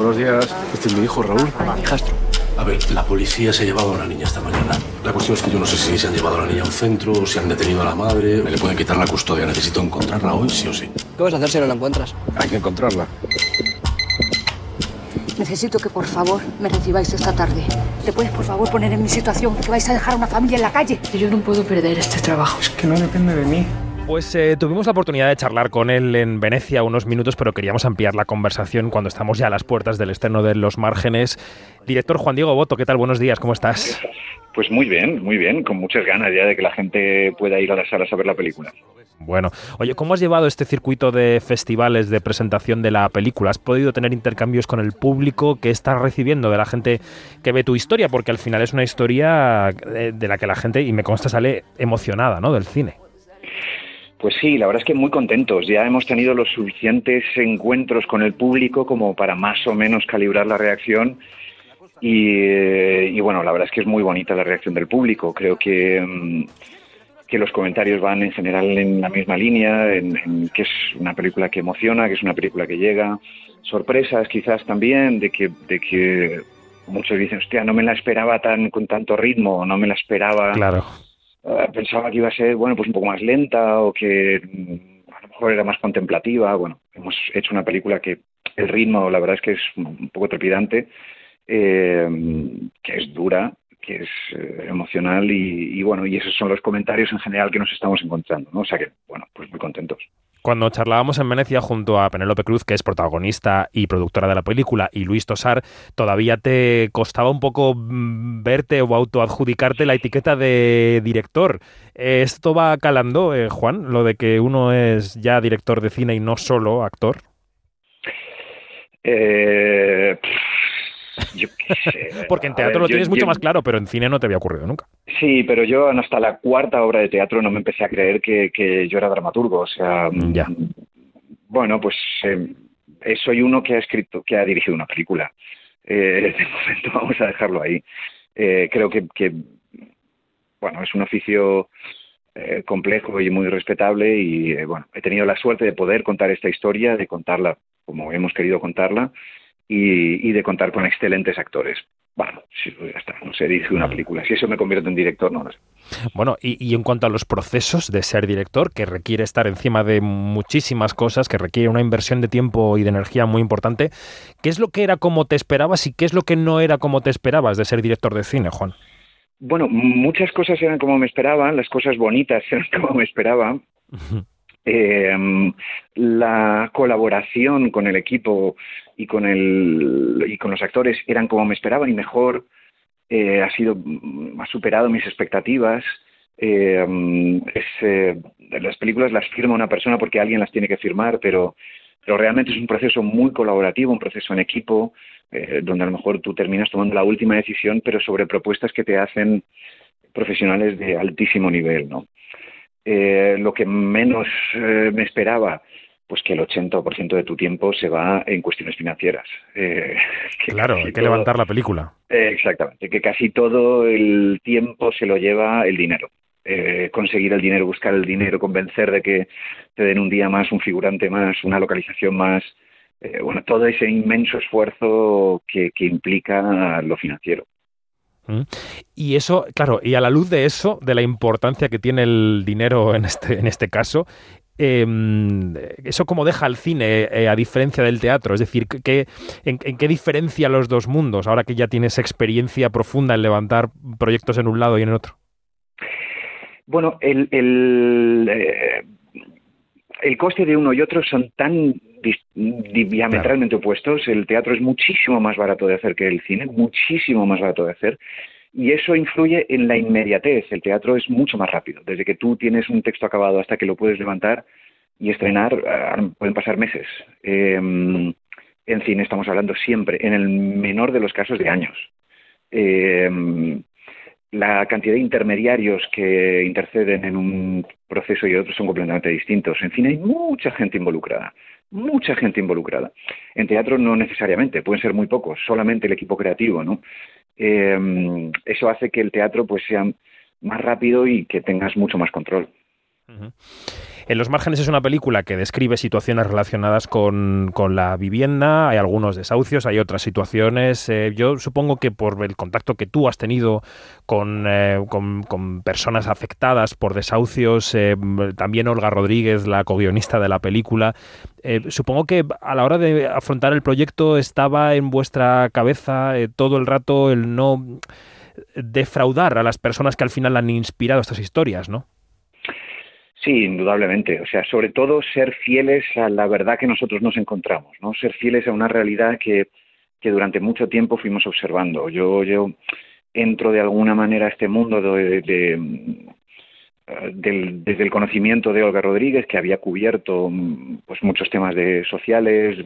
Buenos días. Este es mi hijo Raúl. Mi hijastro. A ver, la policía se ha llevado a una niña esta mañana. La cuestión es que yo no sé si se han llevado a la niña a un centro, o si han detenido a la madre. Me le pueden quitar la custodia. Necesito encontrarla hoy, sí o sí. ¿Qué vas a hacer si no la encuentras? Hay que encontrarla. Necesito que por favor me recibáis esta tarde. ¿Te puedes por favor poner en mi situación? Que vais a dejar a una familia en la calle. Yo no puedo perder este trabajo. Es que no depende de mí. Pues eh, tuvimos la oportunidad de charlar con él en Venecia unos minutos, pero queríamos ampliar la conversación cuando estamos ya a las puertas del estreno de Los Márgenes. Director Juan Diego Boto, ¿qué tal? Buenos días, ¿cómo estás? Pues muy bien, muy bien, con muchas ganas ya de que la gente pueda ir a las salas a ver la película. Bueno, oye, ¿cómo has llevado este circuito de festivales de presentación de la película? ¿Has podido tener intercambios con el público que estás recibiendo de la gente que ve tu historia? Porque al final es una historia eh, de la que la gente, y me consta, sale emocionada, ¿no? Del cine. Pues sí, la verdad es que muy contentos. Ya hemos tenido los suficientes encuentros con el público como para más o menos calibrar la reacción. Y, eh, y bueno, la verdad es que es muy bonita la reacción del público. Creo que, mm, que los comentarios van en general en la misma línea, en, en que es una película que emociona, que es una película que llega. Sorpresas quizás también de que, de que muchos dicen, hostia, no me la esperaba tan con tanto ritmo, no me la esperaba. Claro. Eh, pensaba que iba a ser, bueno, pues un poco más lenta o que mm, a lo mejor era más contemplativa. Bueno, hemos hecho una película que el ritmo, la verdad es que es un poco trepidante, eh, que es dura, que es eh, emocional y, y, bueno, y esos son los comentarios en general que nos estamos encontrando, ¿no? O sea que, bueno, pues muy contentos. Cuando charlábamos en Venecia junto a Penélope Cruz, que es protagonista y productora de la película, y Luis Tosar, todavía te costaba un poco mm, verte o autoadjudicarte la etiqueta de director. ¿Esto va calando, eh, Juan, lo de que uno es ya director de cine y no solo actor? Eh, yo qué sé. Porque en teatro ver, lo yo- tienes mucho yo- más claro, pero en cine no te había ocurrido nunca. Sí, pero yo hasta la cuarta obra de teatro no me empecé a creer que, que yo era dramaturgo. O sea, Ya. mm, bueno, pues eh, eh, soy uno que ha escrito, que ha dirigido una película. Eh, de momento vamos a dejarlo ahí. Eh, creo que, que, bueno, es un oficio eh, complejo y muy respetable y eh, bueno, he tenido la suerte de poder contar esta historia, de contarla como hemos querido contarla y, y de contar con excelentes actores. Bueno, sí, ya está, no sé, dirigir una película. Si eso me convierte en director, no lo sé. Bueno, y, y en cuanto a los procesos de ser director, que requiere estar encima de muchísimas cosas, que requiere una inversión de tiempo y de energía muy importante, ¿qué es lo que era como te esperabas y qué es lo que no era como te esperabas de ser director de cine, Juan? Bueno, muchas cosas eran como me esperaban, las cosas bonitas eran como me esperaba. Eh, la colaboración con el equipo y con el y con los actores eran como me esperaban y mejor eh, ha sido ha superado mis expectativas. Eh, las películas las firma una persona porque alguien las tiene que firmar pero pero realmente es un proceso muy colaborativo un proceso en equipo eh, donde a lo mejor tú terminas tomando la última decisión pero sobre propuestas que te hacen profesionales de altísimo nivel no eh, lo que menos eh, me esperaba, pues que el 80% de tu tiempo se va en cuestiones financieras. Eh, que Claro, hay que todo- levantar la película. eh, exactamente, que casi todo el tiempo se lo lleva el dinero. Eh, conseguir el dinero, buscar el dinero, convencer de que te den un día más, un figurante más, una localización más. Bueno, todo ese inmenso esfuerzo que, que implica lo financiero. Y eso, claro, y a la luz de eso, de la importancia que tiene el dinero en este, en este caso, eh, eso cómo deja al cine eh, a diferencia del teatro, es decir, ¿qué, en, en qué diferencia los dos mundos ahora que ya tienes experiencia profunda en levantar proyectos en un lado y en el otro? Bueno, el, el, eh, el coste de uno y otro son tan diametralmente opuestos. El teatro es muchísimo más barato de hacer que el cine, muchísimo más barato de hacer. Y eso influye en la inmediatez. El teatro es mucho más rápido. Desde que tú tienes un texto acabado hasta que lo puedes levantar y estrenar, eh, pueden pasar meses. Eh, en cine estamos hablando siempre, en el menor de los casos, de años. Eh, la cantidad de intermediarios que interceden en un proceso y otro son completamente distintos. En cine hay mucha gente involucrada, mucha gente involucrada. En teatro no necesariamente, pueden ser muy pocos, solamente el equipo creativo, ¿no? Eh, eso hace que el teatro pues sea más rápido y que tengas mucho más control. En Los Márgenes es una película que describe situaciones relacionadas con, la vivienda, hay algunos desahucios, hay otras situaciones. Eh, yo supongo que por el contacto que tú has tenido con, eh, personas afectadas por desahucios, eh, también Olga Rodríguez, la co-guionista de la película, supongo que a la hora de afrontar el proyecto estaba en vuestra cabeza todo el rato el no defraudar a las personas que al final han inspirado estas historias, ¿no? Sí, indudablemente. O sea, sobre todo ser fieles a la verdad que nosotros nos encontramos, ¿no? Ser fieles a una realidad que, que durante mucho tiempo fuimos observando. Yo, yo entro de alguna manera a este mundo de, desde el conocimiento de Olga Rodríguez, que había cubierto pues muchos temas de sociales,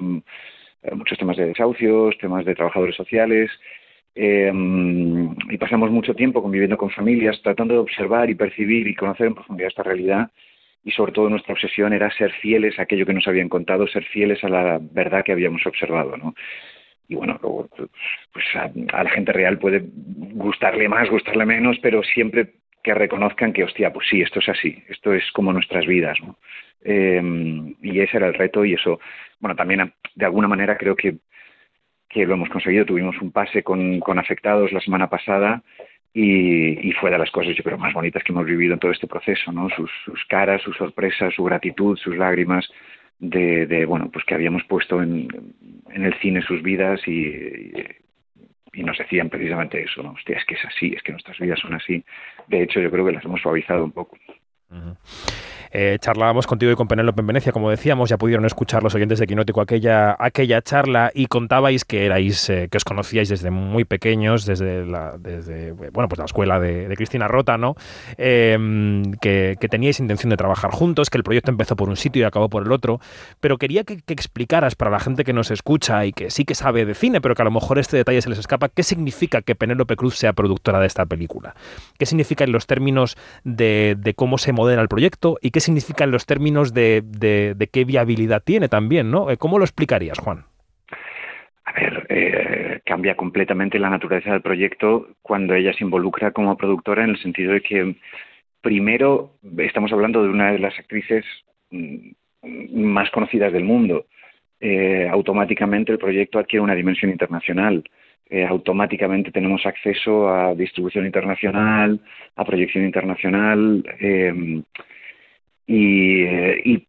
muchos temas de desahucios, temas de trabajadores sociales, eh, y pasamos mucho tiempo conviviendo con familias, tratando de observar y percibir y conocer en profundidad esta realidad. Y sobre todo nuestra obsesión era ser fieles a aquello que nos habían contado, ser fieles a la verdad que habíamos observado. ¿no? Y bueno, luego, pues a, la gente real puede gustarle más, gustarle menos, pero siempre que reconozcan que, hostia, pues sí, esto es así, esto es como nuestras vidas. ¿no? Eh, y ese era el reto y eso, bueno, también de alguna manera creo que que lo hemos conseguido. Tuvimos un pase con, con afectados la semana pasada y, fue de las cosas, yo creo, más bonitas que hemos vivido en todo este proceso, ¿no? Sus, caras, sus sorpresas, su gratitud, sus lágrimas de, bueno, pues que habíamos puesto en, en el cine sus vidas y, y, nos decían precisamente eso, ¿no? Hostia, es que es así, es que nuestras vidas son así. De hecho, yo creo que las hemos suavizado un poco. Eh, charlábamos contigo y con Penélope en Venecia, como decíamos, ya pudieron escuchar los oyentes de Quinótico aquella, aquella charla y contabais que erais, eh, que os conocíais desde muy pequeños, desde la, bueno, pues la escuela de, Cristina Rota, ¿no? Em, que, teníais intención de trabajar juntos, que el proyecto empezó por un sitio y acabó por el otro, pero quería que, explicaras para la gente que nos escucha y que sí que sabe de cine, pero que a lo mejor este detalle se les escapa, qué significa que Penélope Cruz sea productora de esta película. ¿Qué significa en los términos de, de cómo se modela el proyecto y qué significa en los términos de, de, qué viabilidad tiene también, ¿no? Eh, ¿Cómo lo explicarías, Juan? A ver, eh, cambia completamente la naturaleza del proyecto cuando ella se involucra como productora en el sentido de que primero estamos hablando de una de las actrices mm, más conocidas del mundo. Eh, automáticamente el proyecto adquiere una dimensión internacional. Automáticamente tenemos acceso a distribución internacional, a proyección internacional. Eh, y,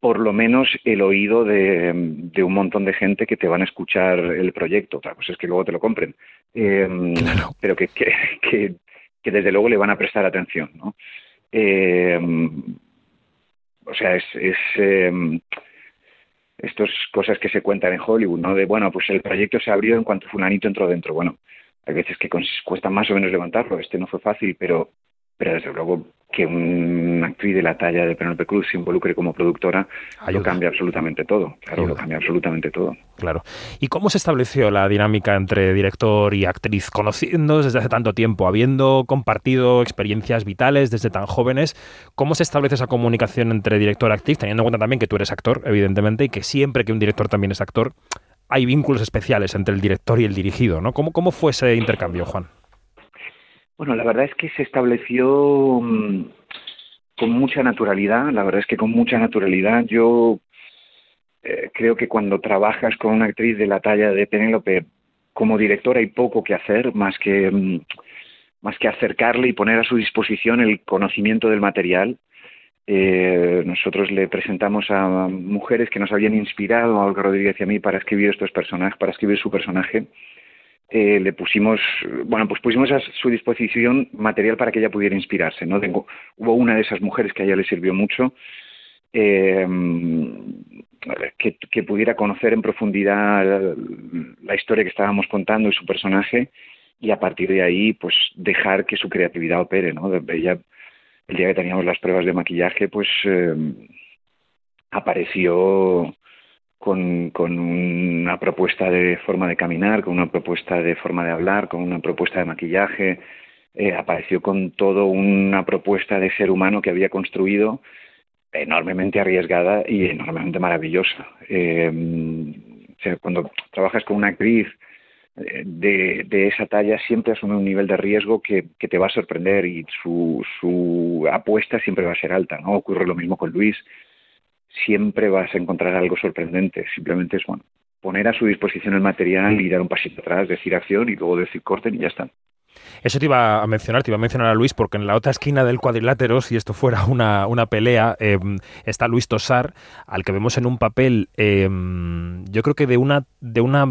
por lo menos el oído de, un montón de gente que te van a escuchar el proyecto. Otra cosa es que luego te lo compren, eh, pero que, que, desde luego le van a prestar atención. ¿no? Eh, o sea, es, es estas cosas que se cuentan en Hollywood, ¿no? De, bueno, pues el proyecto se abrió en cuanto fulanito entró dentro. Bueno, hay veces que cuesta más o menos levantarlo. Este no fue fácil, pero, pero desde luego que una actriz de la talla de Penelope Cruz se involucre como productora, lo cambia absolutamente todo. Claro, lo cambia absolutamente todo. Claro. ¿Y cómo se estableció la dinámica entre director y actriz, conociéndose desde hace tanto tiempo, habiendo compartido experiencias vitales desde tan jóvenes? ¿Cómo se establece esa comunicación entre director y actriz, teniendo en cuenta también que tú eres actor, evidentemente, y que siempre que un director también es actor, hay vínculos especiales entre el director y el dirigido, ¿no? ¿Cómo, cómo fue ese intercambio, Juan? Bueno, la verdad es que se estableció mm, con mucha naturalidad, la verdad es que con mucha naturalidad. Yo eh, creo que cuando trabajas con una actriz de la talla de Penélope, como directora hay poco que hacer más que, mm, más que acercarle y poner a su disposición el conocimiento del material. Eh, nosotros le presentamos a mujeres que nos habían inspirado, a Olga Rodríguez y a mí, para escribir estos personajes, para escribir su personaje eh, le pusimos, bueno, pues pusimos a su disposición material para que ella pudiera inspirarse, ¿no? Tengo, hubo una de esas mujeres que a ella le sirvió mucho, eh, que, pudiera conocer en profundidad la historia que estábamos contando y su personaje, y a partir de ahí, pues dejar que su creatividad opere, ¿no? Ella, el día que teníamos las pruebas de maquillaje, pues eh, apareció con, con, una propuesta de forma de caminar, con una propuesta de forma de hablar, con una propuesta de maquillaje. Eh, apareció con todo una propuesta de ser humano que había construido enormemente arriesgada y enormemente maravillosa. Eh, cuando trabajas con una actriz de, de, esa talla siempre asume un nivel de riesgo que, que te va a sorprender y su, su, apuesta siempre va a ser alta. ¿no? Ocurre lo mismo con Luis. Siempre vas a encontrar algo sorprendente. Simplemente es bueno poner a su disposición el material y dar un pasito atrás, decir acción y luego decir corten y ya está. Eso te iba a mencionar, te iba a mencionar a Luis, porque en la otra esquina del cuadrilátero, si esto fuera una, una pelea, eh, está Luis Tosar, al que vemos en un papel, eh, yo creo que de una, de una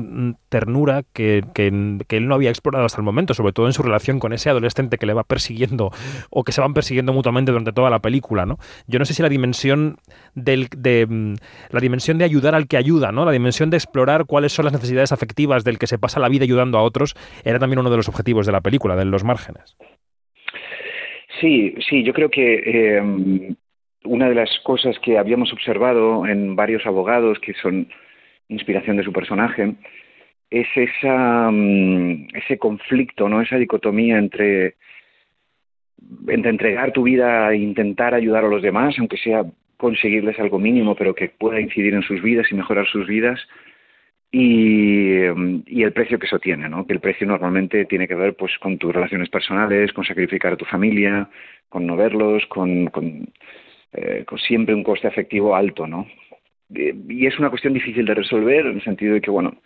ternura que, que, que, él no había explorado hasta el momento, sobre todo en su relación con ese adolescente que le va persiguiendo o que se van persiguiendo mutuamente durante toda la película, ¿no? Yo no sé si la dimensión del, de la dimensión de ayudar al que ayuda, ¿no? La dimensión de explorar cuáles son las necesidades afectivas del que se pasa la vida ayudando a otros, era también uno de los objetivos de la película, de los márgenes. Sí, sí, yo creo que eh, una de las cosas que habíamos observado en varios abogados que son inspiración de su personaje es esa, um, ese conflicto, ¿no? esa dicotomía entre, entre entregar tu vida e intentar ayudar a los demás, aunque sea conseguirles algo mínimo, pero que pueda incidir en sus vidas y mejorar sus vidas, y, y, el precio que eso tiene, ¿no? Que el precio normalmente tiene que ver pues con tus relaciones personales, con sacrificar a tu familia, con no verlos, con, con, eh, con siempre un coste afectivo alto, ¿no? Y es una cuestión difícil de resolver en el sentido de que, bueno,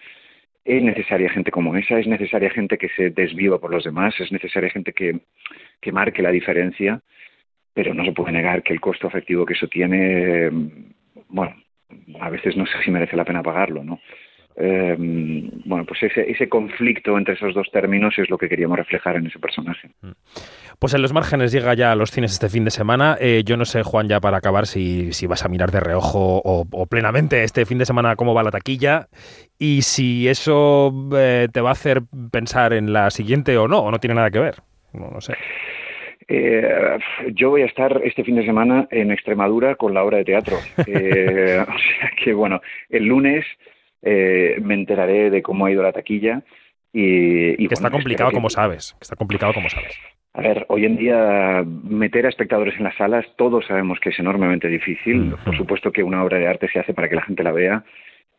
es necesaria gente como esa, es necesaria gente que se desviva por los demás, es necesaria gente que, que marque la diferencia, pero no se puede negar que el costo afectivo que eso tiene, bueno, a veces no sé si merece la pena pagarlo, ¿no? Eh, bueno, pues ese, ese conflicto entre esos dos términos es lo que queríamos reflejar en ese personaje. Pues en los márgenes llega ya a los cines este fin de semana. Eh, yo no sé, Juan, ya para acabar, si, si vas a mirar de reojo o, o, plenamente este fin de semana cómo va la taquilla y si eso eh, te va a hacer pensar en la siguiente o no, o no tiene nada que ver. No, no sé. Eh, yo voy a estar este fin de semana en Extremadura con la obra de teatro. Eh, o sea que, bueno, el lunes eh, me enteraré de cómo ha ido la taquilla. Y, y que bueno, está complicado, que... como sabes. Que está complicado, como sabes. A ver, hoy en día meter a espectadores en las salas, todos sabemos que es enormemente difícil. Mm. Por supuesto que una obra de arte se hace para que la gente la vea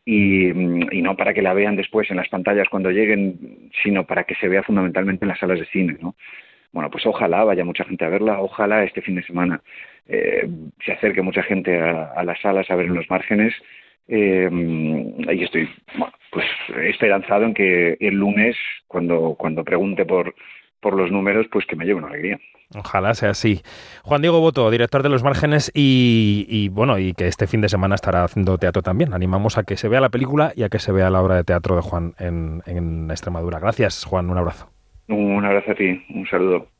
y, y, no para que la vean después en las pantallas cuando lleguen, sino para que se vea fundamentalmente en las salas de cine, ¿no? Bueno, pues ojalá vaya mucha gente a verla, ojalá este fin de semana eh, se acerque mucha gente a, a las salas a ver en los márgenes eh, y estoy bueno, pues esperanzado en que el lunes, cuando, cuando pregunte por, por los números, pues que me lleve una alegría. Ojalá sea así. Juan Diego Boto, director de Los Márgenes y, y, bueno, y que este fin de semana estará haciendo teatro también. Animamos a que se vea la película y a que se vea la obra de teatro de Juan en, en Extremadura. Gracias, Juan. Un abrazo. Un abrazo a ti. Un saludo.